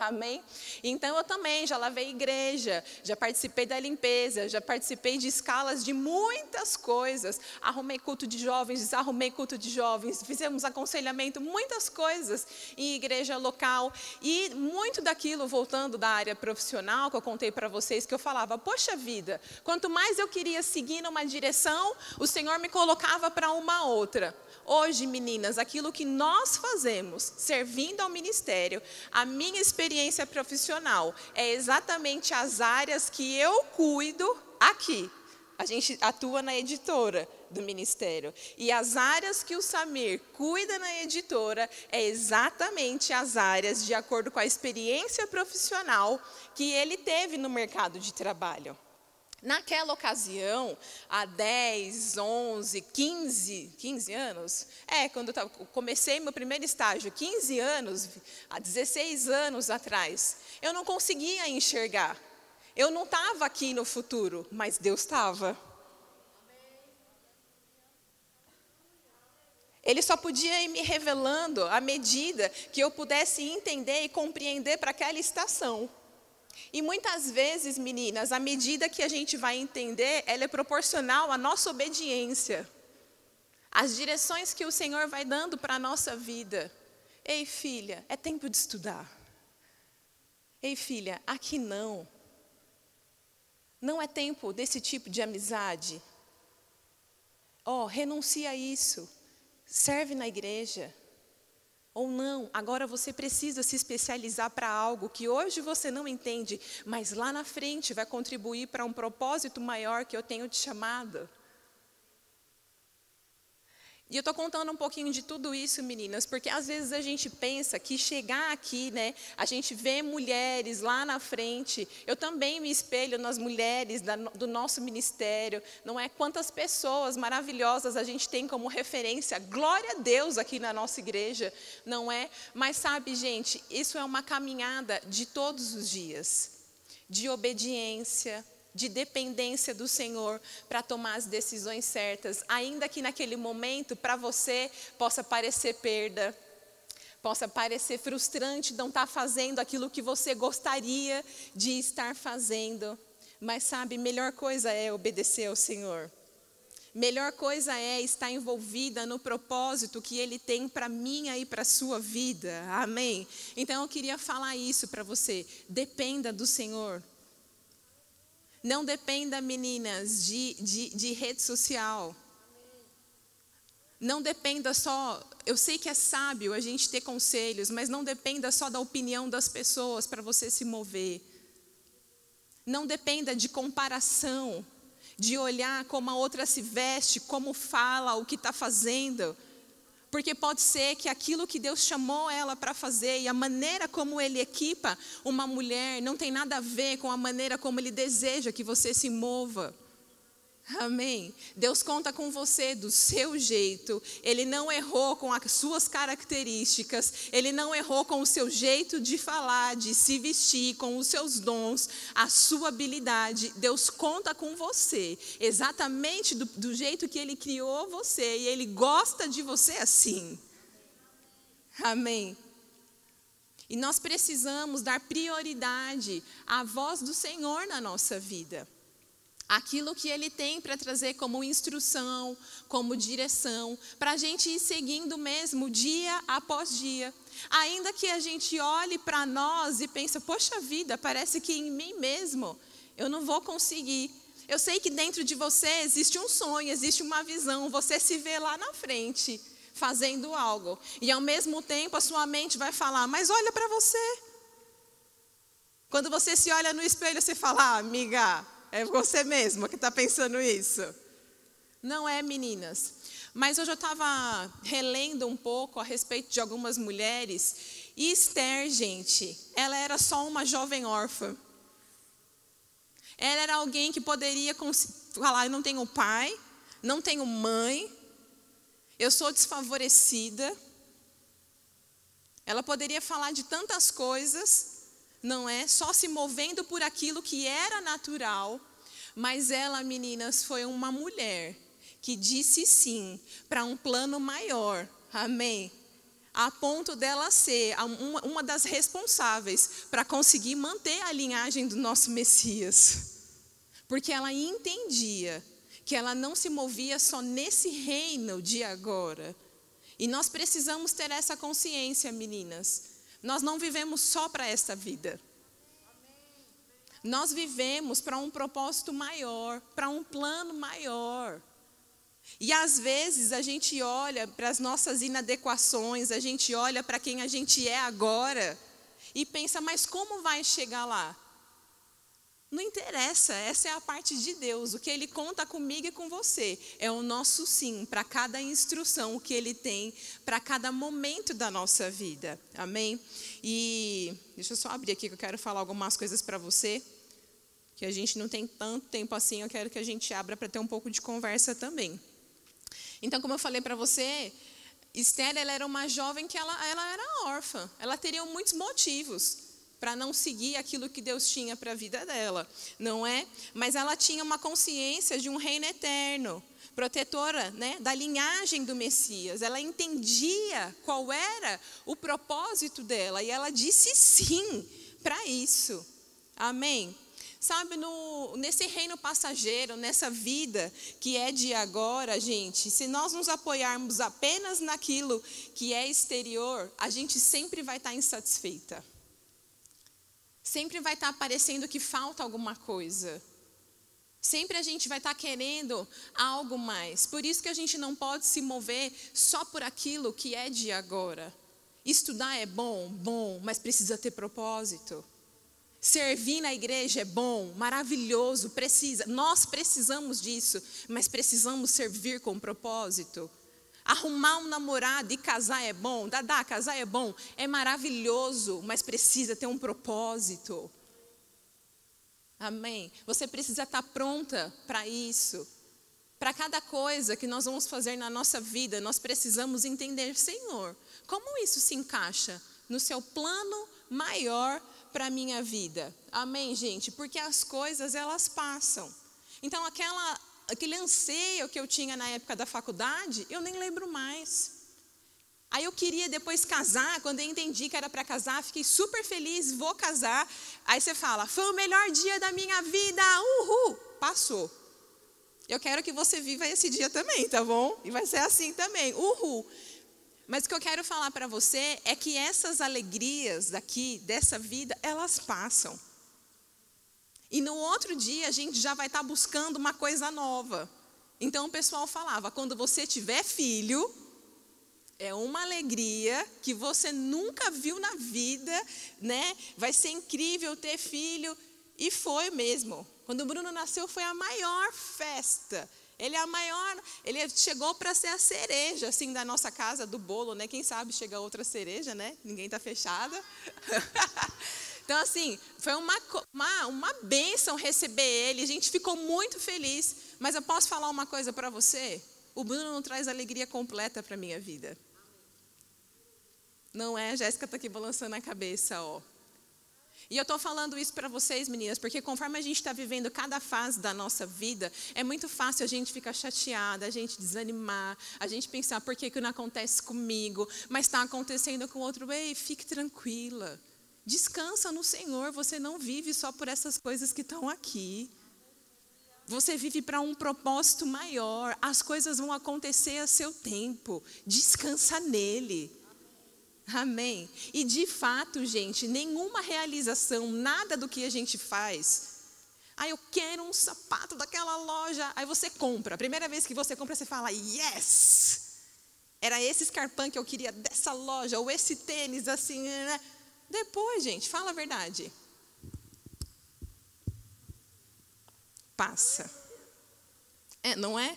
Amém? Então eu também já lavei igreja, já participei da limpeza, já participei de escalas de muitas coisas. Arrumei culto de jovens, desarrumei culto de jovens, fizemos aconselhamento, muitas coisas em igreja local. E muito daquilo, voltando da área profissional, que eu contei para vocês, que eu falava, poxa vida, quanto mais eu queria seguir numa direção, o Senhor me colocava para uma outra. Hoje, meninas, aquilo que nós fazemos, servindo ao ministério, a minha experiência profissional é exatamente as áreas que eu cuido aqui. A gente atua na editora do ministério. E as áreas que o Samir cuida na editora é exatamente as áreas de acordo com a experiência profissional que ele teve no mercado de trabalho. Naquela ocasião, há 10, 11, 15, 15 anos, é, quando eu comecei meu primeiro estágio, 15 anos, há 16 anos atrás, eu não conseguia enxergar. Eu não estava aqui no futuro, mas Deus estava. Ele só podia ir me revelando à medida que eu pudesse entender e compreender para aquela estação. E muitas vezes, meninas, à medida que a gente vai entender, ela é proporcional à nossa obediência. As direções que o Senhor vai dando para a nossa vida. Ei, filha, é tempo de estudar. Ei, filha, aqui não. Não é tempo desse tipo de amizade. Ó, oh, renuncia a isso. Serve na igreja. Ou não, agora você precisa se especializar para algo que hoje você não entende, mas lá na frente vai contribuir para um propósito maior que eu tenho te chamado. E eu estou contando um pouquinho de tudo isso, meninas, porque às vezes a gente pensa que chegar aqui, né, a gente vê mulheres lá na frente. Eu também me espelho nas mulheres da, do nosso ministério. Não é quantas pessoas maravilhosas a gente tem como referência. Glória a Deus aqui na nossa igreja, não é? Mas sabe, gente, isso é uma caminhada de todos os dias, de obediência, de dependência do Senhor para tomar as decisões certas, ainda que naquele momento para você possa parecer perda, possa parecer frustrante não estar tá fazendo aquilo que você gostaria de estar fazendo. Mas sabe, melhor coisa é obedecer ao Senhor. Melhor coisa é estar envolvida no propósito que Ele tem para mim e para sua vida. Amém? Então eu queria falar isso para você. Dependa do Senhor. Não dependa, meninas, de, de, de rede social. Não dependa só. Eu sei que é sábio a gente ter conselhos, mas não dependa só da opinião das pessoas para você se mover. Não dependa de comparação, de olhar como a outra se veste, como fala, o que está fazendo. Porque pode ser que aquilo que Deus chamou ela para fazer e a maneira como Ele equipa uma mulher não tem nada a ver com a maneira como Ele deseja que você se mova. Amém. Deus conta com você do seu jeito. Ele não errou com as suas características. Ele não errou com o seu jeito de falar, de se vestir, com os seus dons, a sua habilidade. Deus conta com você, exatamente do, do jeito que Ele criou você. E Ele gosta de você assim. Amém. E nós precisamos dar prioridade à voz do Senhor na nossa vida aquilo que ele tem para trazer como instrução, como direção, para a gente ir seguindo mesmo dia após dia. Ainda que a gente olhe para nós e pense, poxa vida, parece que em mim mesmo eu não vou conseguir. Eu sei que dentro de você existe um sonho, existe uma visão, você se vê lá na frente fazendo algo. E ao mesmo tempo a sua mente vai falar, mas olha para você. Quando você se olha no espelho, você fala, ah, amiga, é você mesma que está pensando isso. Não é, meninas. Mas hoje eu estava relendo um pouco a respeito de algumas mulheres. E Esther, gente, ela era só uma jovem órfã. Ela era alguém que poderia falar: eu não tenho pai, não tenho mãe, eu sou desfavorecida. Ela poderia falar de tantas coisas, não é? Só se movendo por aquilo que era natural. Mas ela, meninas, foi uma mulher que disse sim para um plano maior. Amém. a ponto dela ser uma das responsáveis para conseguir manter a linhagem do nosso Messias. Porque ela entendia que ela não se movia só nesse reino de agora. E nós precisamos ter essa consciência, meninas. Nós não vivemos só para essa vida. Nós vivemos para um propósito maior, para um plano maior. E às vezes a gente olha para as nossas inadequações, a gente olha para quem a gente é agora e pensa, mas como vai chegar lá? Não interessa, essa é a parte de Deus. O que Ele conta comigo e com você é o nosso sim para cada instrução que Ele tem para cada momento da nossa vida. Amém? E deixa eu só abrir aqui que eu quero falar algumas coisas para você, que a gente não tem tanto tempo assim, eu quero que a gente abra para ter um pouco de conversa também. Então, como eu falei para você, Esther ela era uma jovem que ela, ela era órfã. Ela teria muitos motivos para não seguir aquilo que Deus tinha para a vida dela, não é? Mas ela tinha uma consciência de um reino eterno, protetora, né, da linhagem do Messias. Ela entendia qual era o propósito dela e ela disse sim para isso. Amém. Sabe, no, nesse reino passageiro, nessa vida que é de agora, gente, se nós nos apoiarmos apenas naquilo que é exterior, a gente sempre vai estar insatisfeita. Sempre vai estar parecendo que falta alguma coisa. Sempre a gente vai estar querendo algo mais. Por isso que a gente não pode se mover só por aquilo que é de agora. Estudar é bom, bom, mas precisa ter propósito. Servir na igreja é bom, maravilhoso, precisa. Nós precisamos disso, mas precisamos servir com propósito. Arrumar um namorado e casar é bom, Dadá, casar é bom, é maravilhoso, mas precisa ter um propósito. Amém? Você precisa estar pronta para isso. Para cada coisa que nós vamos fazer na nossa vida, nós precisamos entender, Senhor, como isso se encaixa no seu plano maior para a minha vida. Amém, gente? Porque as coisas elas passam. Então aquela aquele anseio que eu tinha na época da faculdade, eu nem lembro mais. Aí eu queria depois casar, quando eu entendi que era para casar, fiquei super feliz, vou casar. Aí você fala, foi o melhor dia da minha vida, uhul, passou. Eu quero que você viva esse dia também, tá bom? E vai ser assim também, uhul. Mas o que eu quero falar para você é que essas alegrias daqui, dessa vida, elas passam. E no outro dia a gente já vai estar tá buscando uma coisa nova. Então o pessoal falava: quando você tiver filho, é uma alegria que você nunca viu na vida, né? Vai ser incrível ter filho. E foi mesmo. Quando o Bruno nasceu, foi a maior festa. Ele é a maior, ele chegou para ser a cereja assim da nossa casa do bolo, né? Quem sabe chega outra cereja, né? Ninguém está fechada. então assim, foi uma uma uma bênção receber ele. A gente ficou muito feliz. Mas eu posso falar uma coisa para você? O Bruno não traz alegria completa para minha vida. Não é? A Jéssica está aqui balançando a cabeça, ó. E eu estou falando isso para vocês, meninas, porque conforme a gente está vivendo cada fase da nossa vida, é muito fácil a gente ficar chateada, a gente desanimar, a gente pensar por que, que não acontece comigo, mas está acontecendo com outro. Ei, fique tranquila. Descansa no Senhor, você não vive só por essas coisas que estão aqui. Você vive para um propósito maior, as coisas vão acontecer a seu tempo. Descansa nele. Amém. E de fato, gente, nenhuma realização, nada do que a gente faz. Ah, eu quero um sapato daquela loja. Aí você compra. A primeira vez que você compra, você fala, yes! Era esse escarpão que eu queria dessa loja, ou esse tênis assim. Né? Depois, gente, fala a verdade. Passa. É, não é?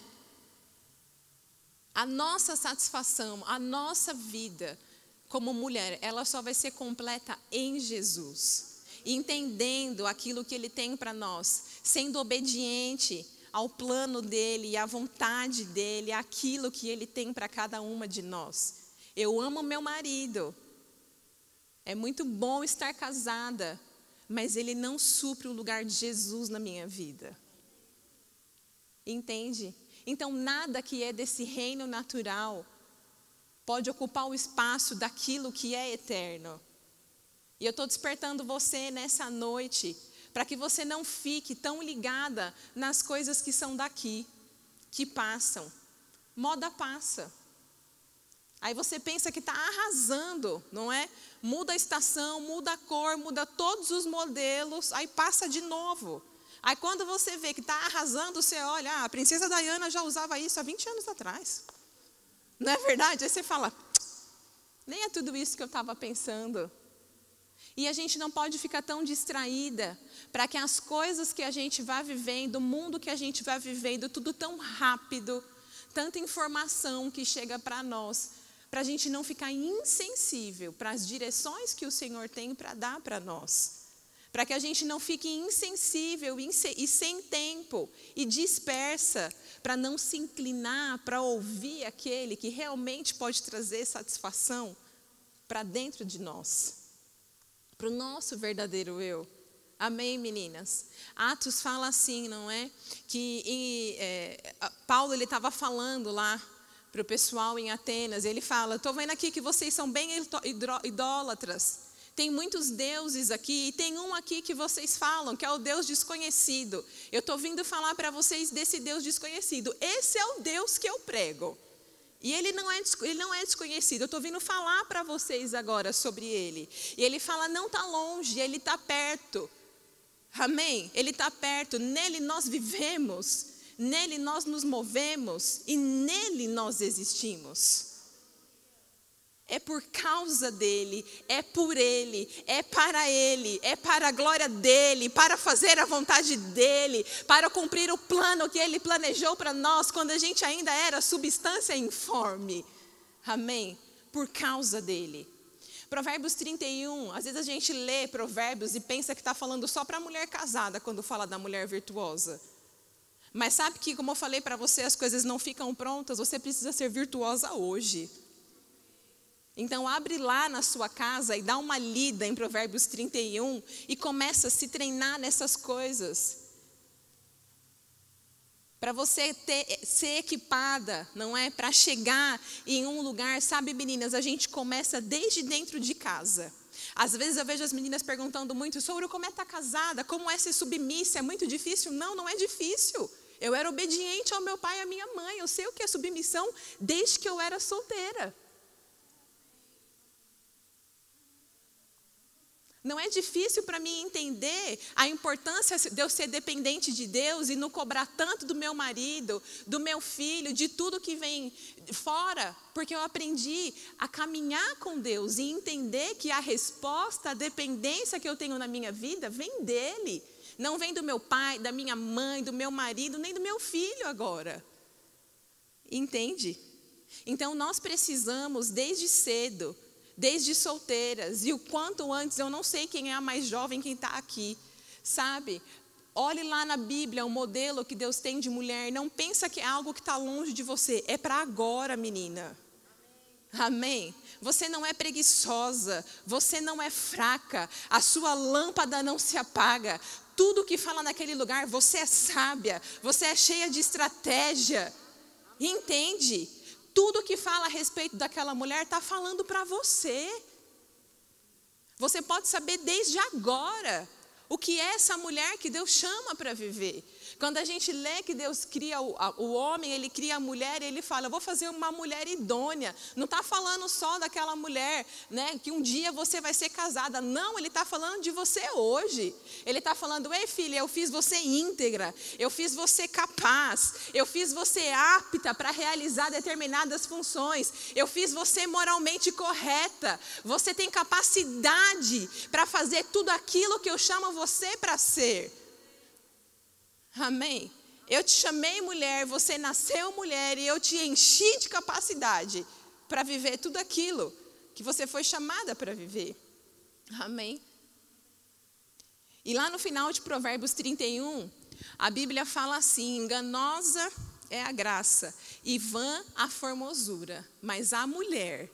A nossa satisfação, a nossa vida como mulher, ela só vai ser completa em Jesus. Entendendo aquilo que Ele tem para nós, sendo obediente ao plano dele à vontade dele, aquilo que ele tem para cada uma de nós. Eu amo meu marido. É muito bom estar casada, mas ele não supre o lugar de Jesus na minha vida. Entende? Então, nada que é desse reino natural pode ocupar o espaço daquilo que é eterno. E eu estou despertando você nessa noite, para que você não fique tão ligada nas coisas que são daqui, que passam. Moda passa. Aí você pensa que está arrasando, não é? Muda a estação, muda a cor, muda todos os modelos, aí passa de novo. Aí quando você vê que está arrasando, você olha, ah, a princesa Diana já usava isso há 20 anos atrás. Não é verdade? Aí você fala, nem é tudo isso que eu estava pensando. E a gente não pode ficar tão distraída para que as coisas que a gente vai vivendo, o mundo que a gente vai vivendo, tudo tão rápido, tanta informação que chega para nós, para a gente não ficar insensível para as direções que o Senhor tem para dar para nós. Para que a gente não fique insensível e sem tempo e dispersa, para não se inclinar para ouvir aquele que realmente pode trazer satisfação para dentro de nós, para o nosso verdadeiro eu. Amém, meninas? Atos fala assim, não é? Que é, Paulo ele estava falando lá para o pessoal em Atenas. Ele fala: Estou vendo aqui que vocês são bem idólatras. Tem muitos deuses aqui, e tem um aqui que vocês falam, que é o Deus desconhecido. Eu estou vindo falar para vocês desse Deus desconhecido. Esse é o Deus que eu prego. E ele não é, ele não é desconhecido. Eu estou vindo falar para vocês agora sobre ele. E ele fala: não está longe, ele está perto. Amém? Ele está perto, nele nós vivemos nele nós nos movemos e nele nós existimos. É por causa dele, é por ele, é para ele, é para a glória dele, para fazer a vontade dele, para cumprir o plano que ele planejou para nós quando a gente ainda era substância informe. Amém? Por causa dele. Provérbios 31, às vezes a gente lê Provérbios e pensa que está falando só para a mulher casada quando fala da mulher virtuosa. Mas sabe que, como eu falei para você, as coisas não ficam prontas, você precisa ser virtuosa hoje. Então, abre lá na sua casa e dá uma lida em Provérbios 31 e começa a se treinar nessas coisas. Para você ter, ser equipada, não é? Para chegar em um lugar, sabe, meninas, a gente começa desde dentro de casa. Às vezes eu vejo as meninas perguntando muito sobre como é estar tá casada, como é ser submissa, é muito difícil? Não, não é difícil. Eu era obediente ao meu pai e à minha mãe. Eu sei o que é submissão desde que eu era solteira. Não é difícil para mim entender a importância de eu ser dependente de Deus e não cobrar tanto do meu marido, do meu filho, de tudo que vem fora, porque eu aprendi a caminhar com Deus e entender que a resposta, a dependência que eu tenho na minha vida vem dele. Não vem do meu pai, da minha mãe, do meu marido, nem do meu filho agora. Entende? Então nós precisamos, desde cedo, desde solteiras, e o quanto antes, eu não sei quem é a mais jovem, quem está aqui, sabe? Olhe lá na Bíblia o modelo que Deus tem de mulher. Não pensa que é algo que está longe de você. É para agora, menina. Amém? Você não é preguiçosa, você não é fraca, a sua lâmpada não se apaga tudo que fala naquele lugar, você é sábia, você é cheia de estratégia. Entende? Tudo que fala a respeito daquela mulher está falando para você. Você pode saber desde agora o que é essa mulher que Deus chama para viver. Quando a gente lê que Deus cria o, o homem, ele cria a mulher, ele fala, vou fazer uma mulher idônea. Não está falando só daquela mulher, né, que um dia você vai ser casada. Não, ele está falando de você hoje. Ele está falando, ei filha, eu fiz você íntegra, eu fiz você capaz, eu fiz você apta para realizar determinadas funções, eu fiz você moralmente correta, você tem capacidade para fazer tudo aquilo que eu chamo você para ser. Amém? Eu te chamei mulher, você nasceu mulher e eu te enchi de capacidade para viver tudo aquilo que você foi chamada para viver. Amém? E lá no final de Provérbios 31, a Bíblia fala assim: enganosa é a graça e vã a formosura, mas a mulher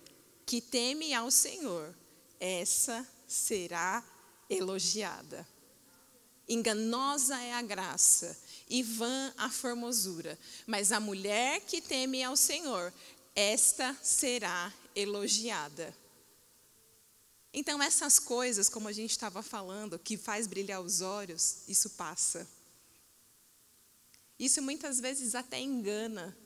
que teme ao Senhor, essa será elogiada. Enganosa é a graça e vã a formosura, mas a mulher que teme ao Senhor, esta será elogiada. Então, essas coisas, como a gente estava falando, que faz brilhar os olhos, isso passa. Isso muitas vezes até engana.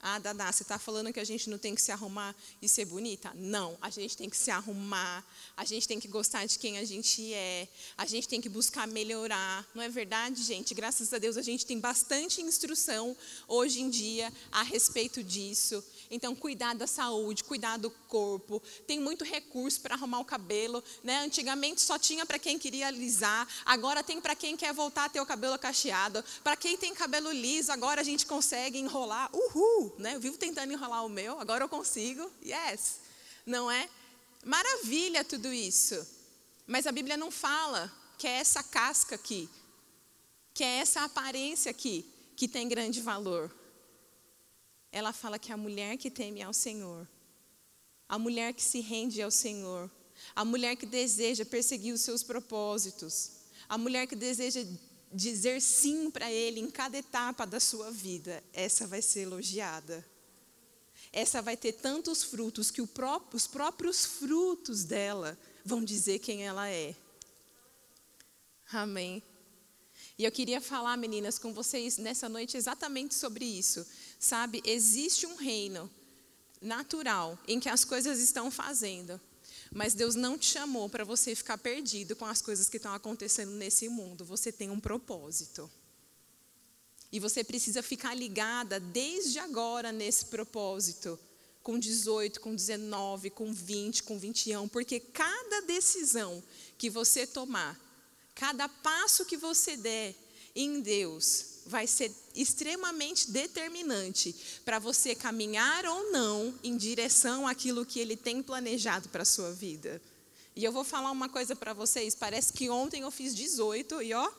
Ah, Dada, você está falando que a gente não tem que se arrumar e ser bonita? Não, a gente tem que se arrumar, a gente tem que gostar de quem a gente é, a gente tem que buscar melhorar. Não é verdade, gente? Graças a Deus a gente tem bastante instrução hoje em dia a respeito disso. Então, cuidar da saúde, cuidar do corpo. Tem muito recurso para arrumar o cabelo. Né? Antigamente só tinha para quem queria alisar, agora tem para quem quer voltar a ter o cabelo cacheado. Para quem tem cabelo liso, agora a gente consegue enrolar. Uhul! Né? Eu vivo tentando enrolar o meu, agora eu consigo. Yes! Não é? Maravilha tudo isso. Mas a Bíblia não fala que é essa casca aqui, que é essa aparência aqui que tem grande valor ela fala que a mulher que teme ao Senhor, a mulher que se rende ao Senhor, a mulher que deseja perseguir os seus propósitos, a mulher que deseja dizer sim para Ele em cada etapa da sua vida, essa vai ser elogiada. Essa vai ter tantos frutos que próprio, os próprios frutos dela vão dizer quem ela é. Amém. E eu queria falar, meninas, com vocês nessa noite exatamente sobre isso. Sabe, existe um reino natural em que as coisas estão fazendo, mas Deus não te chamou para você ficar perdido com as coisas que estão acontecendo nesse mundo. Você tem um propósito. E você precisa ficar ligada desde agora nesse propósito, com 18, com 19, com 20, com 21, porque cada decisão que você tomar, cada passo que você der em Deus, vai ser extremamente determinante para você caminhar ou não em direção àquilo que Ele tem planejado para a sua vida. E eu vou falar uma coisa para vocês: parece que ontem eu fiz 18 e ó,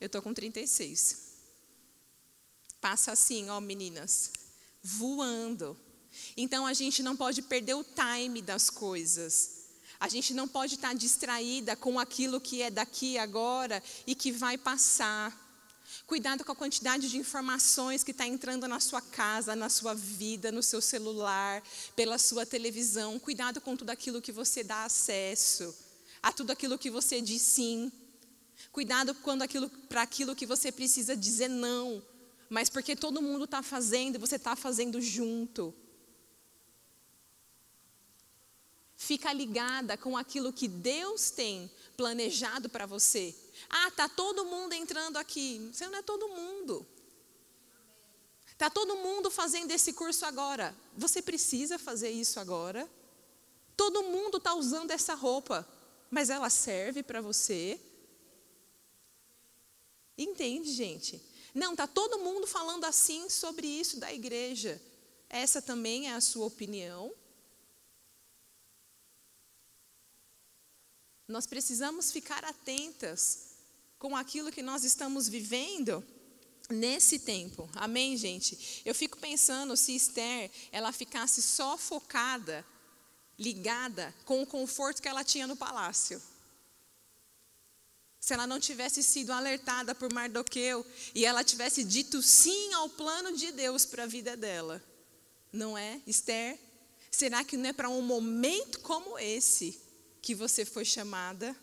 eu estou com 36. Passa assim, ó, meninas, voando. Então a gente não pode perder o time das coisas. A gente não pode estar distraída com aquilo que é daqui agora e que vai passar. Cuidado com a quantidade de informações que está entrando na sua casa, na sua vida, no seu celular, pela sua televisão. Cuidado com tudo aquilo que você dá acesso, a tudo aquilo que você diz sim. Cuidado quando aquilo para aquilo que você precisa dizer não, mas porque todo mundo está fazendo e você está fazendo junto. Fica ligada com aquilo que Deus tem planejado para você. Ah, tá todo mundo entrando aqui. Você não é todo mundo. Tá todo mundo fazendo esse curso agora. Você precisa fazer isso agora? Todo mundo está usando essa roupa, mas ela serve para você? Entende, gente? Não, tá todo mundo falando assim sobre isso da igreja. Essa também é a sua opinião? Nós precisamos ficar atentas com aquilo que nós estamos vivendo nesse tempo. Amém, gente? Eu fico pensando se Esther, ela ficasse só focada, ligada com o conforto que ela tinha no palácio. Se ela não tivesse sido alertada por Mardoqueu e ela tivesse dito sim ao plano de Deus para a vida dela. Não é, Esther? Será que não é para um momento como esse que você foi chamada?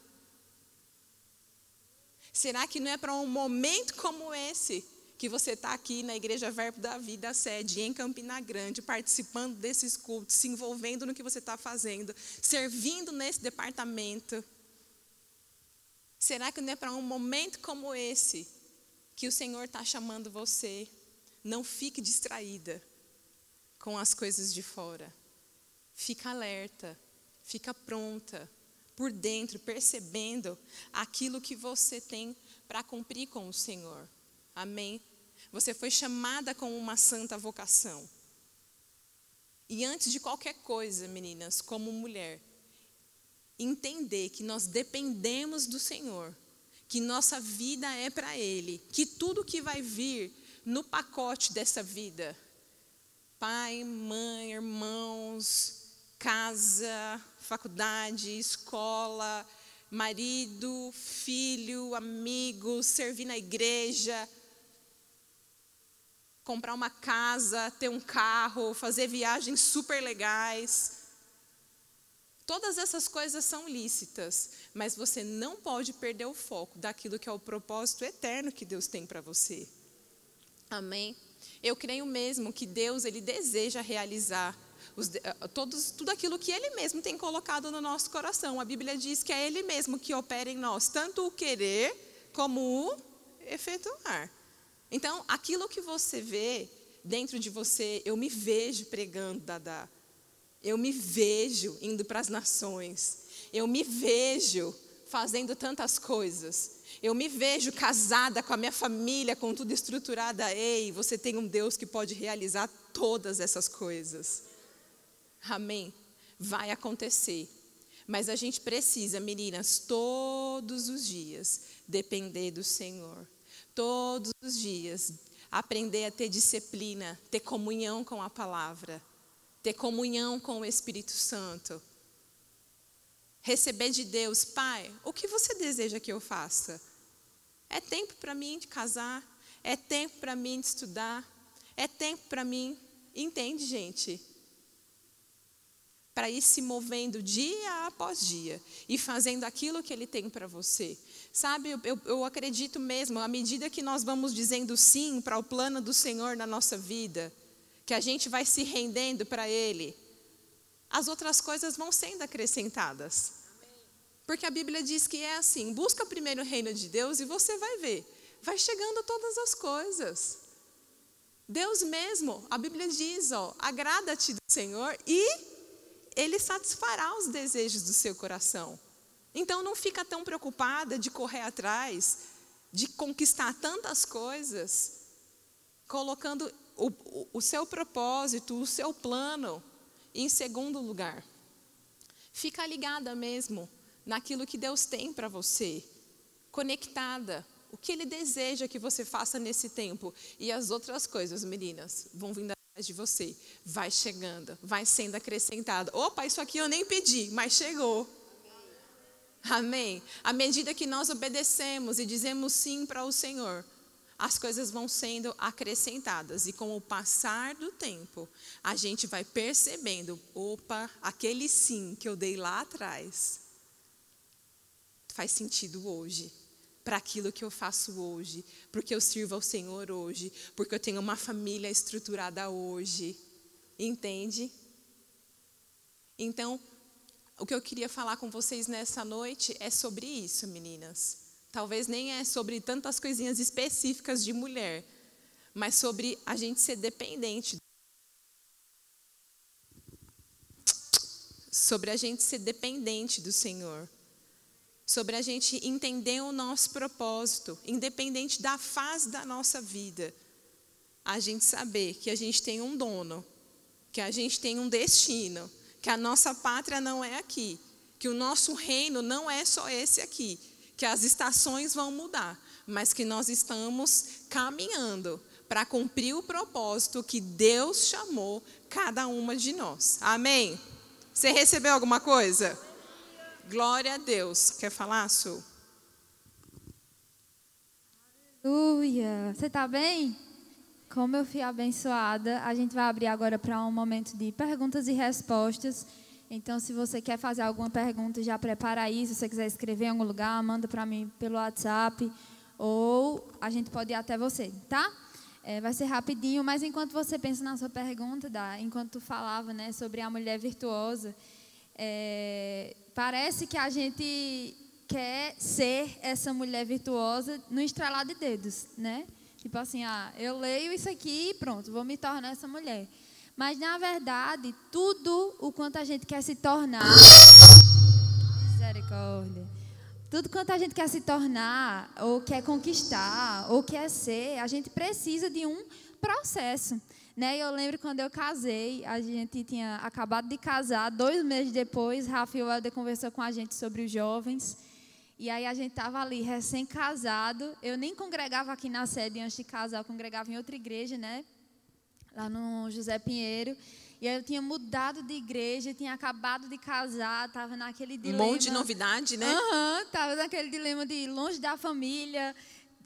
Será que não é para um momento como esse que você está aqui na Igreja Verbo da Vida, sede em Campina Grande, participando desses cultos, se envolvendo no que você está fazendo, servindo nesse departamento? Será que não é para um momento como esse que o Senhor está chamando você? Não fique distraída com as coisas de fora. Fica alerta fica pronta por dentro, percebendo aquilo que você tem para cumprir com o Senhor. Amém? Você foi chamada com uma santa vocação. E antes de qualquer coisa, meninas, como mulher, entender que nós dependemos do Senhor, que nossa vida é para Ele, que tudo que vai vir no pacote dessa vida, pai, mãe, irmãos, casa, faculdade, escola, marido, filho, amigo, servir na igreja. comprar uma casa, ter um carro, fazer viagens super legais. Todas essas coisas são lícitas, mas você não pode perder o foco daquilo que é o propósito eterno que Deus tem para você. Amém? Eu creio mesmo que Deus ele deseja realizar os, eh, todos, tudo aquilo que Ele mesmo tem colocado no nosso coração. A Bíblia diz que é Ele mesmo que opera em nós, tanto o querer como o efetuar. Então, aquilo que você vê dentro de você, eu me vejo pregando, Dada. Eu me vejo indo para as nações. Eu me vejo fazendo tantas coisas. Eu me vejo casada com a minha família, com tudo estruturada. Ei, você tem um Deus que pode realizar todas essas coisas. Amém? Vai acontecer. Mas a gente precisa, meninas, todos os dias depender do Senhor. Todos os dias aprender a ter disciplina, ter comunhão com a palavra, ter comunhão com o Espírito Santo. Receber de Deus, Pai, o que você deseja que eu faça? É tempo para mim de casar, é tempo para mim de estudar, é tempo para mim, entende, gente? Para ir se movendo dia após dia e fazendo aquilo que Ele tem para você. Sabe, eu, eu acredito mesmo, à medida que nós vamos dizendo sim para o plano do Senhor na nossa vida, que a gente vai se rendendo para Ele, as outras coisas vão sendo acrescentadas. Porque a Bíblia diz que é assim: busca primeiro o reino de Deus e você vai ver, vai chegando todas as coisas. Deus mesmo, a Bíblia diz, ó, agrada-te do Senhor e ele satisfará os desejos do seu coração. Então não fica tão preocupada de correr atrás, de conquistar tantas coisas, colocando o, o, o seu propósito, o seu plano em segundo lugar. Fica ligada mesmo naquilo que Deus tem para você, conectada. O que Ele deseja que você faça nesse tempo. E as outras coisas, meninas, vão vindo de você vai chegando, vai sendo acrescentado. Opa, isso aqui eu nem pedi, mas chegou. Amém. À medida que nós obedecemos e dizemos sim para o Senhor, as coisas vão sendo acrescentadas. E com o passar do tempo, a gente vai percebendo: opa, aquele sim que eu dei lá atrás faz sentido hoje para aquilo que eu faço hoje, porque eu sirvo ao Senhor hoje, porque eu tenho uma família estruturada hoje. Entende? Então, o que eu queria falar com vocês nessa noite é sobre isso, meninas. Talvez nem é sobre tantas coisinhas específicas de mulher, mas sobre a gente ser dependente. Sobre a gente ser dependente do Senhor sobre a gente entender o nosso propósito, independente da fase da nossa vida. A gente saber que a gente tem um dono, que a gente tem um destino, que a nossa pátria não é aqui, que o nosso reino não é só esse aqui, que as estações vão mudar, mas que nós estamos caminhando para cumprir o propósito que Deus chamou cada uma de nós. Amém? Você recebeu alguma coisa? Glória a Deus. Quer falar, Su? Aleluia. Você está bem? Como eu fui abençoada, a gente vai abrir agora para um momento de perguntas e respostas. Então, se você quer fazer alguma pergunta, já prepara aí. Se você quiser escrever em algum lugar, manda para mim pelo WhatsApp. Ou a gente pode ir até você, tá? É, vai ser rapidinho, mas enquanto você pensa na sua pergunta, Dá, enquanto falava né, sobre a mulher virtuosa, é, parece que a gente quer ser essa mulher virtuosa no estralar de dedos, né? Tipo assim, ah, eu leio isso aqui e pronto, vou me tornar essa mulher. Mas na verdade, tudo o quanto a gente quer se tornar. Misericórdia. Tudo quanto a gente quer se tornar, ou quer conquistar, ou quer ser, a gente precisa de um processo. Né? Eu lembro quando eu casei, a gente tinha acabado de casar, dois meses depois, Rafael Helder conversou com a gente sobre os jovens. E aí a gente estava ali recém-casado. Eu nem congregava aqui na sede antes de casar, eu congregava em outra igreja, né? Lá no José Pinheiro. E aí eu tinha mudado de igreja, tinha acabado de casar, estava naquele dilema. Um monte de novidade, né? Aham, uhum, estava naquele dilema de longe da família,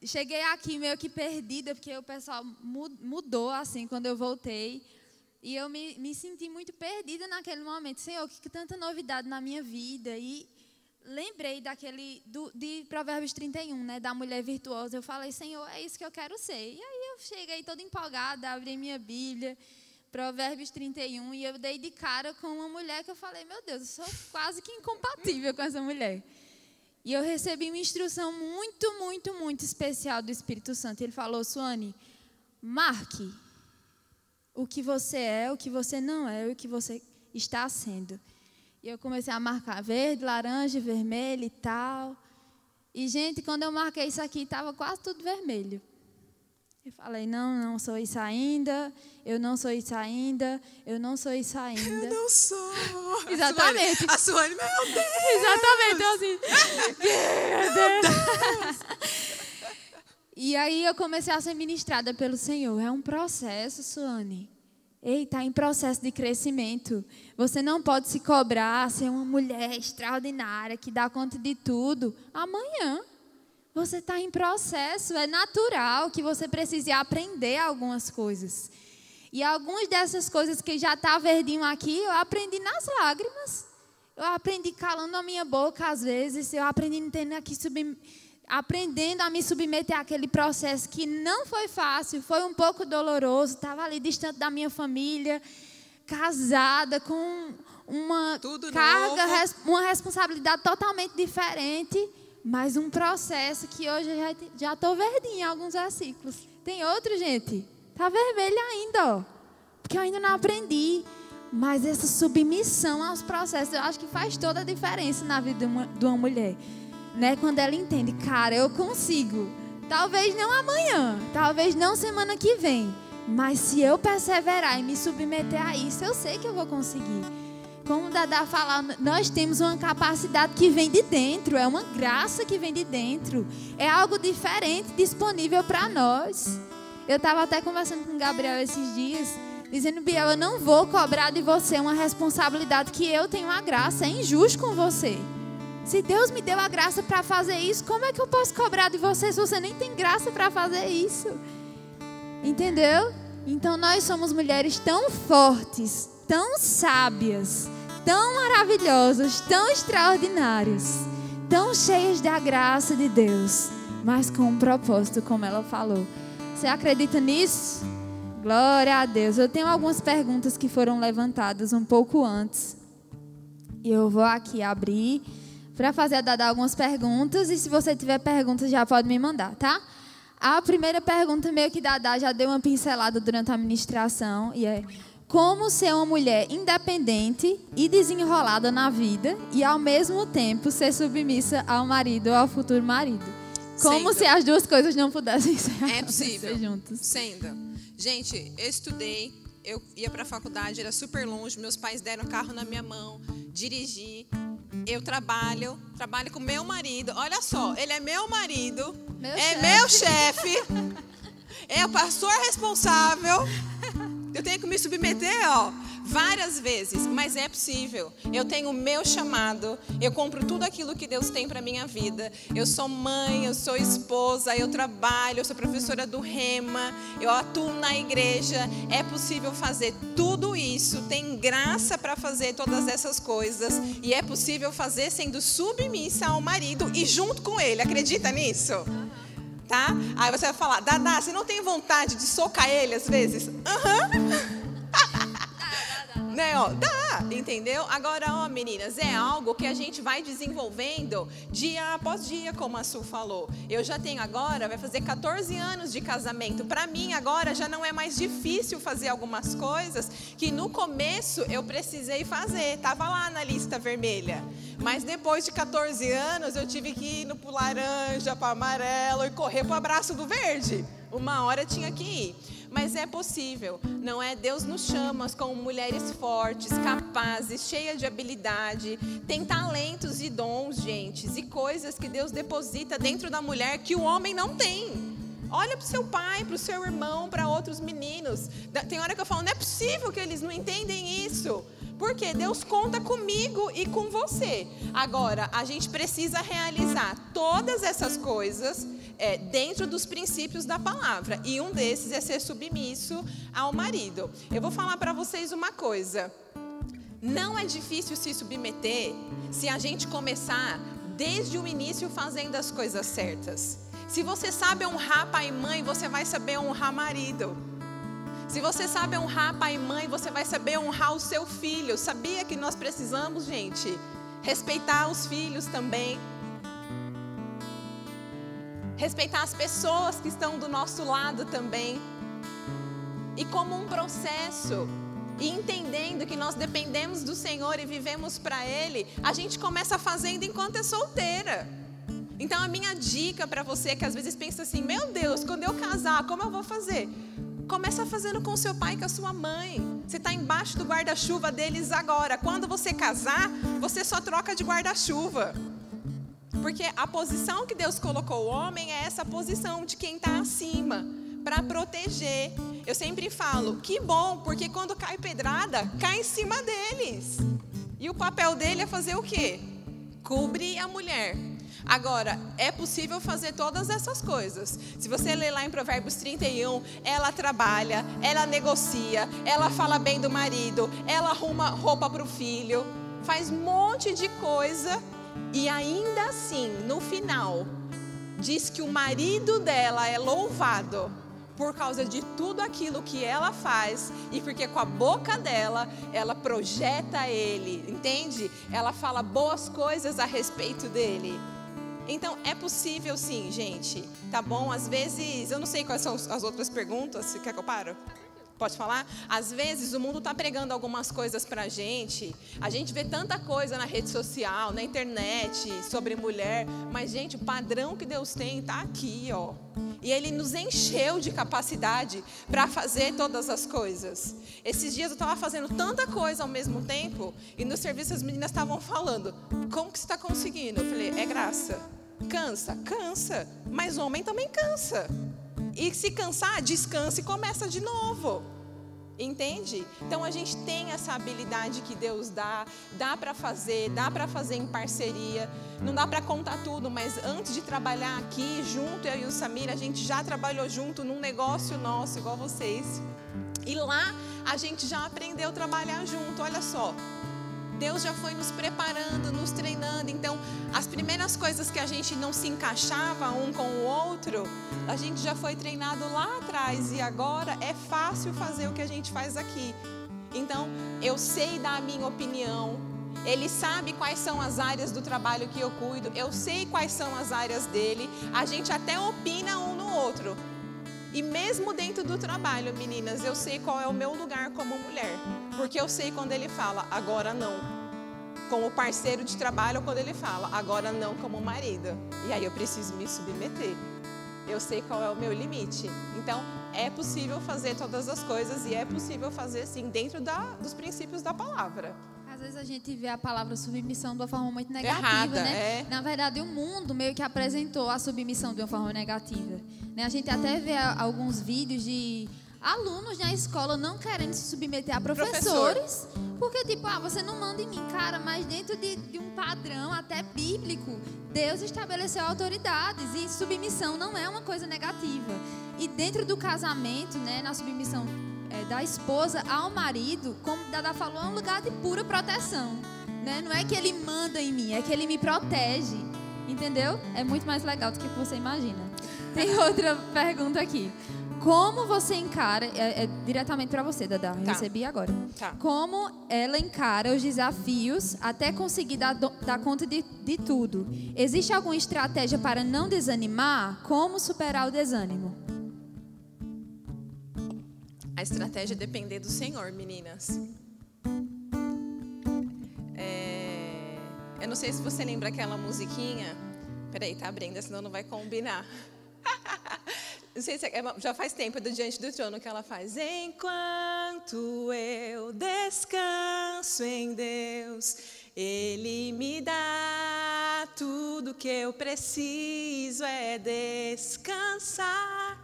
cheguei aqui meio que perdida, porque o pessoal mudou assim quando eu voltei. E eu me, me senti muito perdida naquele momento. Senhor, que, que tanta novidade na minha vida. E lembrei daquele do, de Provérbios 31, né, da mulher virtuosa. Eu falei, Senhor, é isso que eu quero ser. E aí eu cheguei toda empolgada, abri minha Bíblia, Provérbios 31, e eu dei de cara com uma mulher que eu falei, meu Deus, eu sou quase que incompatível com essa mulher. E eu recebi uma instrução muito, muito, muito especial do Espírito Santo. Ele falou, Suane, marque o que você é, o que você não é, o que você está sendo. E eu comecei a marcar verde, laranja, vermelho e tal. E, gente, quando eu marquei isso aqui, estava quase tudo vermelho. Eu falei, não, não sou isso ainda, eu não sou isso ainda, eu não sou isso ainda. Eu não sou. Exatamente. A Suane, meu Deus. Exatamente, então assim, meu Deus. E aí eu comecei a ser ministrada pelo Senhor. É um processo, Suane. Ei, está em processo de crescimento. Você não pode se cobrar ser uma mulher extraordinária que dá conta de tudo amanhã. Você está em processo, é natural que você precise aprender algumas coisas. E algumas dessas coisas que já está verdinho aqui, eu aprendi nas lágrimas. Eu aprendi calando a minha boca às vezes, eu aprendi aqui sub aprendendo a me submeter àquele processo que não foi fácil, foi um pouco doloroso, estava ali distante da minha família, casada com uma Tudo carga, uma responsabilidade totalmente diferente, mas um processo que hoje já estou verdinha em alguns versículos. Tem outro, gente, tá vermelho ainda, ó, porque eu ainda não aprendi. Mas essa submissão aos processos, eu acho que faz toda a diferença na vida de uma, de uma mulher né? Quando ela entende, cara, eu consigo. Talvez não amanhã, talvez não semana que vem, mas se eu perseverar e me submeter a isso, eu sei que eu vou conseguir. Como o Dada fala, nós temos uma capacidade que vem de dentro, é uma graça que vem de dentro, é algo diferente disponível para nós. Eu estava até conversando com o Gabriel esses dias, dizendo, Biel, eu não vou cobrar de você uma responsabilidade que eu tenho a graça, é injusto com você. Se Deus me deu a graça para fazer isso, como é que eu posso cobrar de você se você nem tem graça para fazer isso? Entendeu? Então nós somos mulheres tão fortes, tão sábias, tão maravilhosas, tão extraordinárias, tão cheias da graça de Deus, mas com um propósito, como ela falou. Você acredita nisso? Glória a Deus. Eu tenho algumas perguntas que foram levantadas um pouco antes. E eu vou aqui abrir para fazer a Dada algumas perguntas e se você tiver perguntas já pode me mandar, tá? A primeira pergunta meio que Dada já deu uma pincelada durante a administração e é como ser uma mulher independente e desenrolada na vida e ao mesmo tempo ser submissa ao marido ou ao futuro marido. Como Sendo. se as duas coisas não pudessem ser, é possível. juntas. Sendo. Gente, eu estudei, eu ia para a faculdade, era super longe, meus pais deram carro na minha mão, dirigi, eu trabalho, trabalho com meu marido. Olha só, ele é meu marido, meu é chefe. meu chefe, é o pastor responsável. Eu tenho que me submeter, ó várias vezes, mas é possível. Eu tenho o meu chamado, eu compro tudo aquilo que Deus tem para minha vida. Eu sou mãe, eu sou esposa, eu trabalho, eu sou professora do Rema, eu atuo na igreja. É possível fazer tudo isso, tem graça para fazer todas essas coisas e é possível fazer sendo submissa ao marido e junto com ele. Acredita nisso? Tá? Aí você vai falar, Dada, você não tem vontade de socar ele às vezes? Aham. Né, ó, dá, entendeu? Agora, ó, meninas, é algo que a gente vai desenvolvendo dia após dia, como a Su falou. Eu já tenho agora, vai fazer 14 anos de casamento. Para mim, agora já não é mais difícil fazer algumas coisas que no começo eu precisei fazer. Tava lá na lista vermelha. Mas depois de 14 anos, eu tive que ir no pro laranja, para amarelo e correr pro abraço do verde. Uma hora tinha que ir mas é possível, não é? Deus nos chama como mulheres fortes, capazes, cheias de habilidade, tem talentos e dons, gente, e coisas que Deus deposita dentro da mulher que o homem não tem. Olha para o seu pai, para o seu irmão, para outros meninos. Tem hora que eu falo, não é possível que eles não entendem isso. Porque Deus conta comigo e com você. Agora, a gente precisa realizar todas essas coisas é, dentro dos princípios da palavra. E um desses é ser submisso ao marido. Eu vou falar para vocês uma coisa. Não é difícil se submeter se a gente começar desde o início fazendo as coisas certas. Se você sabe honrar pai e mãe, você vai saber honrar marido. Se você sabe honrar pai e mãe, você vai saber honrar o seu filho. Sabia que nós precisamos, gente, respeitar os filhos também. Respeitar as pessoas que estão do nosso lado também. E como um processo, e entendendo que nós dependemos do Senhor e vivemos para Ele, a gente começa fazendo enquanto é solteira. Então a minha dica para você que às vezes pensa assim: meu Deus, quando eu casar, como eu vou fazer? Começa fazendo com seu pai e com a sua mãe. Você está embaixo do guarda-chuva deles agora. Quando você casar, você só troca de guarda-chuva. Porque a posição que Deus colocou o homem é essa posição de quem está acima, para proteger. Eu sempre falo, que bom, porque quando cai pedrada, cai em cima deles. E o papel dele é fazer o quê? Cobrir a mulher. Agora, é possível fazer todas essas coisas. Se você ler lá em Provérbios 31, ela trabalha, ela negocia, ela fala bem do marido, ela arruma roupa para o filho, faz um monte de coisa e ainda assim, no final, diz que o marido dela é louvado por causa de tudo aquilo que ela faz e porque com a boca dela ela projeta ele, entende? Ela fala boas coisas a respeito dele. Então é possível sim, gente. Tá bom? Às vezes, eu não sei quais são as outras perguntas. Quer que eu pare? Pode falar? Às vezes o mundo está pregando algumas coisas para a gente. A gente vê tanta coisa na rede social, na internet, sobre mulher. Mas, gente, o padrão que Deus tem está aqui, ó. E Ele nos encheu de capacidade para fazer todas as coisas. Esses dias eu estava fazendo tanta coisa ao mesmo tempo. E no serviço as meninas estavam falando: Como que você está conseguindo? Eu falei: É graça. Cansa? Cansa. Mas homem também cansa. E se cansar, descansa e começa de novo. Entende? Então a gente tem essa habilidade que Deus dá, dá para fazer, dá para fazer em parceria. Não dá para contar tudo, mas antes de trabalhar aqui junto, eu e o Samir, a gente já trabalhou junto num negócio nosso, igual vocês. E lá a gente já aprendeu a trabalhar junto. Olha só, Deus já foi nos preparando, nos treinando. Então, as primeiras coisas que a gente não se encaixava um com o outro, a gente já foi treinado lá atrás e agora é fácil fazer o que a gente faz aqui. Então, eu sei dar a minha opinião. Ele sabe quais são as áreas do trabalho que eu cuido. Eu sei quais são as áreas dele. A gente até opina um no outro. E mesmo dentro do trabalho, meninas, eu sei qual é o meu lugar como mulher. Porque eu sei quando ele fala, agora não. Como parceiro de trabalho, quando ele fala, agora não como marido. E aí eu preciso me submeter. Eu sei qual é o meu limite. Então, é possível fazer todas as coisas e é possível fazer, sim, dentro da, dos princípios da palavra. Às vezes a gente vê a palavra submissão de uma forma muito negativa, Errada, né? é. Na verdade, o mundo meio que apresentou a submissão de uma forma negativa. Né? A gente até vê alguns vídeos de alunos na escola não querendo se submeter a professores. Porque, tipo, ah, você não manda em mim, cara, mas dentro de, de um padrão até bíblico, Deus estabeleceu autoridades e submissão não é uma coisa negativa. E dentro do casamento, né, na submissão é, da esposa ao marido, como Dada falou, é um lugar de pura proteção. Né? Não é que ele manda em mim, é que ele me protege. Entendeu? É muito mais legal do que você imagina. Tem outra pergunta aqui. Como você encara, é, é diretamente para você, Dada, Tá. recebi agora. Tá. Como ela encara os desafios até conseguir dar, dar conta de, de tudo? Existe alguma estratégia para não desanimar? Como superar o desânimo? A estratégia é depender do Senhor, meninas. É, Eu não sei se você lembra aquela musiquinha. Peraí, tá abrindo, senão não vai combinar. Não sei se é- já faz tempo do Diante do Trono que ela faz. Enquanto eu descanso em Deus, Ele me dá tudo que eu preciso é descansar,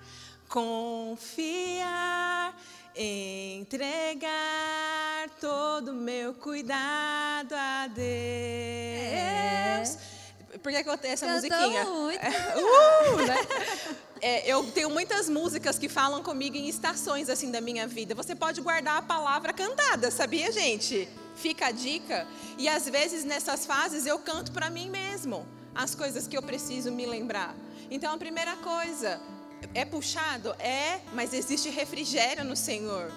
confiar, entregar todo meu cuidado a Deus. É. Por que, que eu tenho essa Cantou musiquinha? muito. Uh, né? É, eu tenho muitas músicas que falam comigo em estações assim da minha vida. Você pode guardar a palavra cantada, sabia, gente? Fica a dica. E às vezes nessas fases eu canto para mim mesmo as coisas que eu preciso me lembrar. Então a primeira coisa, é puxado? É, mas existe refrigério no Senhor.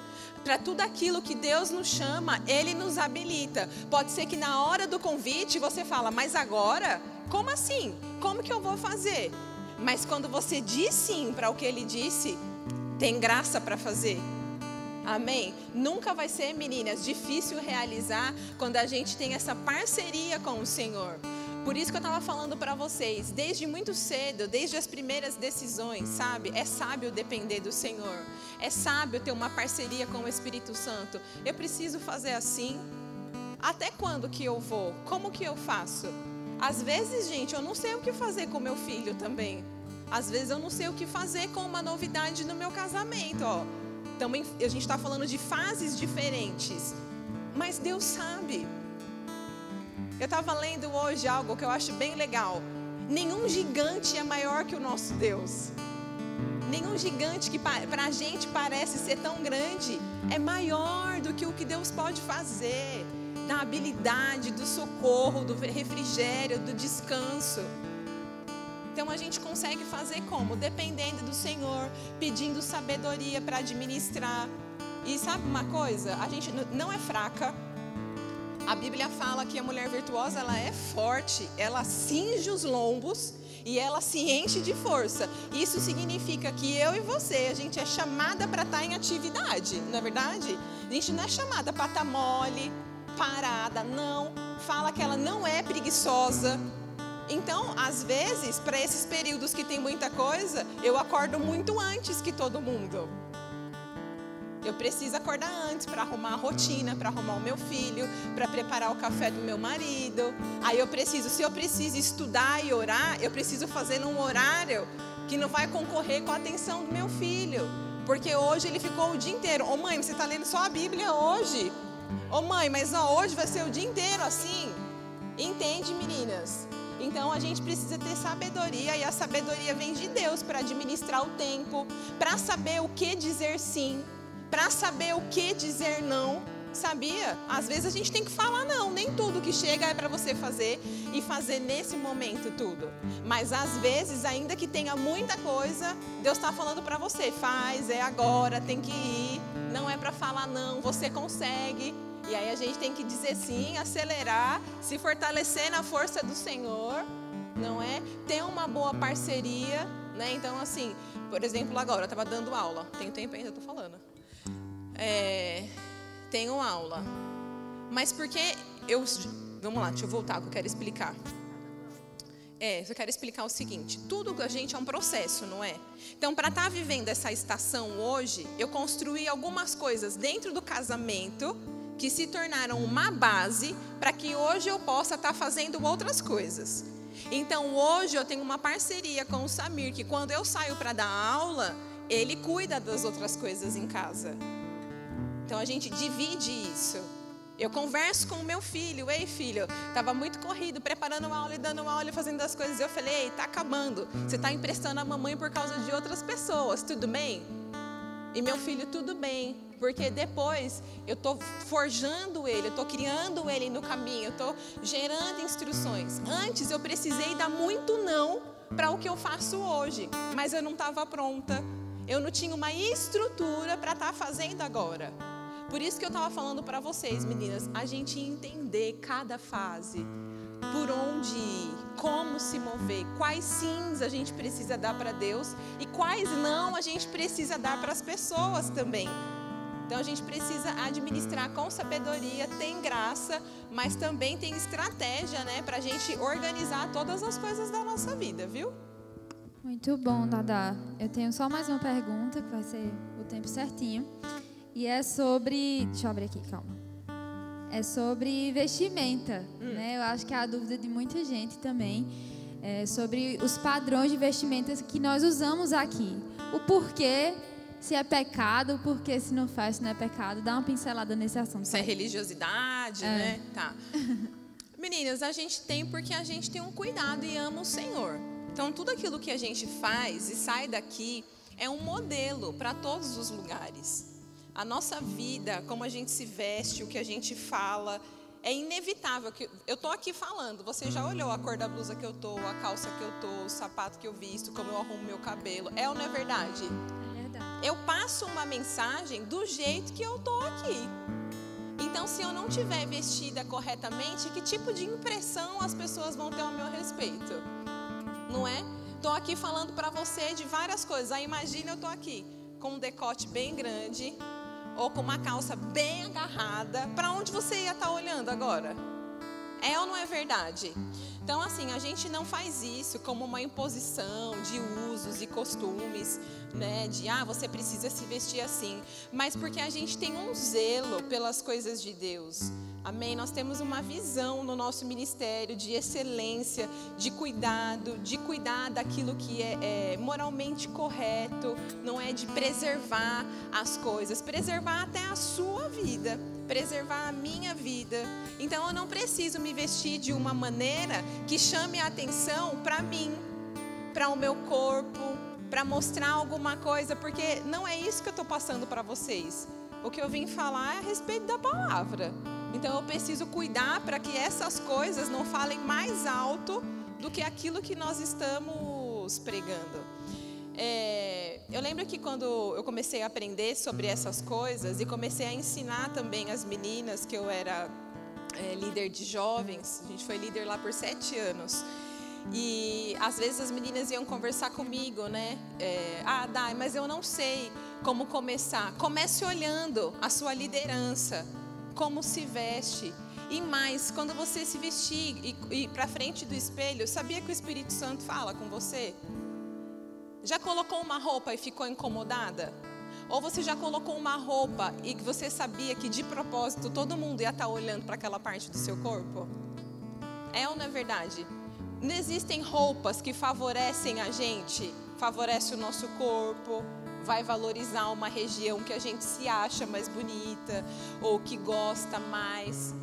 Para tudo aquilo que Deus nos chama, Ele nos habilita. Pode ser que na hora do convite você fala, mas agora? Como assim? Como que eu vou fazer? Mas quando você diz sim para o que Ele disse, tem graça para fazer. Amém? Nunca vai ser, meninas, difícil realizar quando a gente tem essa parceria com o Senhor. Por isso que eu estava falando para vocês, desde muito cedo, desde as primeiras decisões, sabe? É sábio depender do Senhor. É sábio ter uma parceria com o Espírito Santo. Eu preciso fazer assim? Até quando que eu vou? Como que eu faço? Às vezes, gente, eu não sei o que fazer com meu filho também. Às vezes eu não sei o que fazer com uma novidade no meu casamento, ó. Também a gente está falando de fases diferentes. Mas Deus sabe. Eu estava lendo hoje algo que eu acho bem legal. Nenhum gigante é maior que o nosso Deus. Nenhum gigante que para a gente parece ser tão grande é maior do que o que Deus pode fazer. Da habilidade, do socorro, do refrigério, do descanso. Então a gente consegue fazer como? Dependendo do Senhor, pedindo sabedoria para administrar. E sabe uma coisa? A gente não é fraca, a Bíblia fala que a mulher virtuosa ela é forte, ela cinge os lombos e ela se enche de força. Isso significa que eu e você, a gente é chamada para estar tá em atividade, não é verdade? A gente não é chamada para estar tá mole, parada, não. Fala que ela não é preguiçosa. Então, às vezes, para esses períodos que tem muita coisa, eu acordo muito antes que todo mundo. Eu preciso acordar antes para arrumar a rotina, para arrumar o meu filho, para preparar o café do meu marido. Aí eu preciso, se eu preciso estudar e orar, eu preciso fazer num horário que não vai concorrer com a atenção do meu filho. Porque hoje ele ficou o dia inteiro. Ô oh, mãe, você está lendo só a Bíblia hoje? Ô oh, mãe, mas ó, hoje vai ser o dia inteiro assim? Entende, meninas? Então a gente precisa ter sabedoria e a sabedoria vem de Deus para administrar o tempo, para saber o que dizer sim, para saber o que dizer não, sabia? Às vezes a gente tem que falar não, nem tudo que chega é para você fazer e fazer nesse momento tudo. Mas às vezes, ainda que tenha muita coisa, Deus está falando para você, faz, é agora, tem que ir, não é para falar não, você consegue. E aí a gente tem que dizer sim, acelerar, se fortalecer na força do Senhor, não é? Ter uma boa parceria, né? Então assim, por exemplo, agora eu estava dando aula, tem tempo ainda, estou falando é, tenho aula. Mas porque eu. Vamos lá, deixa eu voltar que eu quero explicar. É, eu quero explicar o seguinte: tudo que a gente é um processo, não é? Então, para estar tá vivendo essa estação hoje, eu construí algumas coisas dentro do casamento que se tornaram uma base para que hoje eu possa estar tá fazendo outras coisas. Então, hoje eu tenho uma parceria com o Samir, que quando eu saio para dar aula, ele cuida das outras coisas em casa. Então a gente divide isso. Eu converso com o meu filho, ei filho, estava muito corrido, preparando uma aula e dando uma aula fazendo as coisas. Eu falei, ei, está acabando. Você está emprestando a mamãe por causa de outras pessoas, tudo bem? E meu filho, tudo bem, porque depois eu estou forjando ele, eu estou criando ele no caminho, eu estou gerando instruções. Antes eu precisei dar muito não para o que eu faço hoje, mas eu não estava pronta, eu não tinha uma estrutura para estar tá fazendo agora. Por isso que eu estava falando para vocês, meninas, a gente entender cada fase, por onde ir, como se mover, quais sims a gente precisa dar para Deus e quais não a gente precisa dar para as pessoas também. Então a gente precisa administrar com sabedoria, tem graça, mas também tem estratégia, né, para a gente organizar todas as coisas da nossa vida, viu? Muito bom, Dada. Eu tenho só mais uma pergunta, que vai ser o tempo certinho. E é sobre. Deixa eu abrir aqui, calma. É sobre vestimenta. Hum. Né? Eu acho que é a dúvida de muita gente também. É sobre os padrões de vestimentas que nós usamos aqui. O porquê se é pecado, porque se não faz, se não é pecado. Dá uma pincelada nesse assunto. Se é religiosidade, é. né? Tá. Meninas, a gente tem porque a gente tem um cuidado e ama o Senhor. Então, tudo aquilo que a gente faz e sai daqui é um modelo para todos os lugares. A nossa vida, como a gente se veste, o que a gente fala, é inevitável. que Eu estou aqui falando, você já olhou a cor da blusa que eu tô, a calça que eu tô, o sapato que eu visto, como eu arrumo meu cabelo. É ou não é verdade? É verdade. Eu passo uma mensagem do jeito que eu tô aqui. Então, se eu não tiver vestida corretamente, que tipo de impressão as pessoas vão ter ao meu respeito? Não é? Estou aqui falando para você de várias coisas. Aí imagina eu estou aqui com um decote bem grande, ou com uma calça bem agarrada, para onde você ia estar tá olhando agora? É ou não é verdade? Então, assim, a gente não faz isso como uma imposição de usos e costumes, né? De, ah, você precisa se vestir assim. Mas porque a gente tem um zelo pelas coisas de Deus. Amém? Nós temos uma visão no nosso ministério de excelência, de cuidado, de cuidar daquilo que é, é moralmente correto, não é de preservar as coisas, preservar até a sua vida, preservar a minha vida. Então eu não preciso me vestir de uma maneira que chame a atenção para mim, para o meu corpo, para mostrar alguma coisa, porque não é isso que eu estou passando para vocês. O que eu vim falar é a respeito da palavra. Então eu preciso cuidar para que essas coisas não falem mais alto do que aquilo que nós estamos pregando. É, eu lembro que quando eu comecei a aprender sobre essas coisas e comecei a ensinar também as meninas que eu era é, líder de jovens, a gente foi líder lá por sete anos. E às vezes as meninas iam conversar comigo, né? É, ah, Dai, mas eu não sei como começar. Comece olhando a sua liderança como se veste. E mais, quando você se vestir e ir para frente do espelho, sabia que o Espírito Santo fala com você? Já colocou uma roupa e ficou incomodada? Ou você já colocou uma roupa e você sabia que de propósito todo mundo ia estar tá olhando para aquela parte do seu corpo? É ou não é verdade? Não existem roupas que favorecem a gente, favorece o nosso corpo, vai valorizar uma região que a gente se acha mais bonita ou que gosta mais.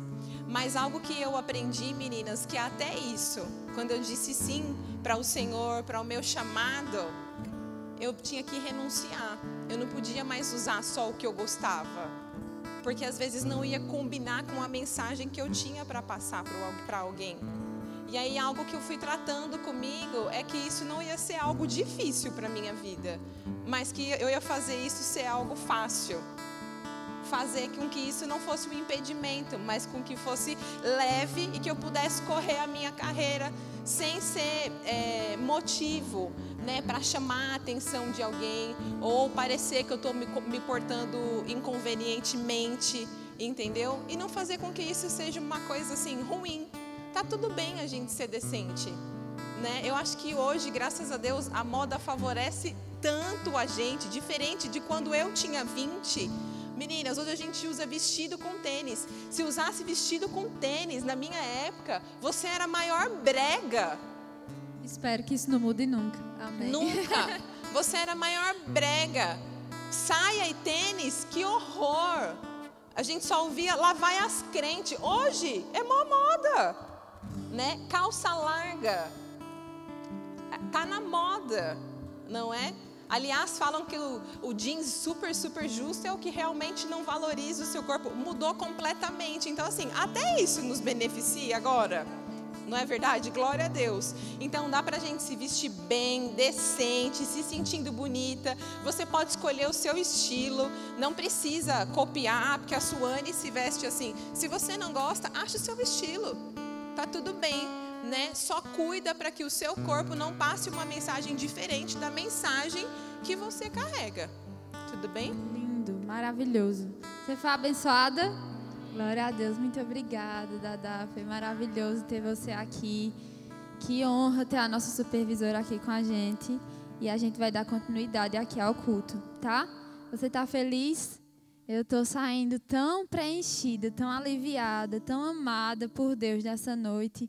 Mas algo que eu aprendi, meninas, que até isso, quando eu disse sim para o Senhor, para o meu chamado, eu tinha que renunciar. Eu não podia mais usar só o que eu gostava. Porque às vezes não ia combinar com a mensagem que eu tinha para passar para alguém. E aí algo que eu fui tratando comigo é que isso não ia ser algo difícil para minha vida, mas que eu ia fazer isso ser algo fácil. Fazer com que isso não fosse um impedimento, mas com que fosse leve e que eu pudesse correr a minha carreira sem ser é, motivo né, para chamar a atenção de alguém ou parecer que eu estou me, me portando inconvenientemente, entendeu? E não fazer com que isso seja uma coisa assim ruim tá tudo bem a gente ser decente. Né? Eu acho que hoje, graças a Deus, a moda favorece tanto a gente, diferente de quando eu tinha 20. Meninas, hoje a gente usa vestido com tênis. Se usasse vestido com tênis na minha época, você era a maior brega. Espero que isso não mude nunca. Amém. Nunca. Você era a maior brega. Saia e tênis, que horror. A gente só ouvia lá vai as crentes. Hoje é mó moda né? Calça larga. Tá na moda, não é? Aliás, falam que o, o, jeans super, super justo é o que realmente não valoriza o seu corpo. Mudou completamente. Então, assim, até isso nos beneficia agora. Não é verdade? Glória a Deus. Então dá pra gente se vestir bem, decente, se sentindo bonita. Você pode escolher o seu estilo. Não precisa copiar, porque a Suane se veste assim. Se você não gosta, acha o seu estilo tá tudo bem, né? Só cuida para que o seu corpo não passe uma mensagem diferente da mensagem que você carrega. Tudo bem? Lindo, maravilhoso. Você foi abençoada? Glória a Deus, muito obrigada, Dada. Foi maravilhoso ter você aqui. Que honra ter a nossa supervisora aqui com a gente. E a gente vai dar continuidade aqui ao culto, tá? Você está feliz? Eu estou saindo tão preenchida, tão aliviada, tão amada por Deus nessa noite.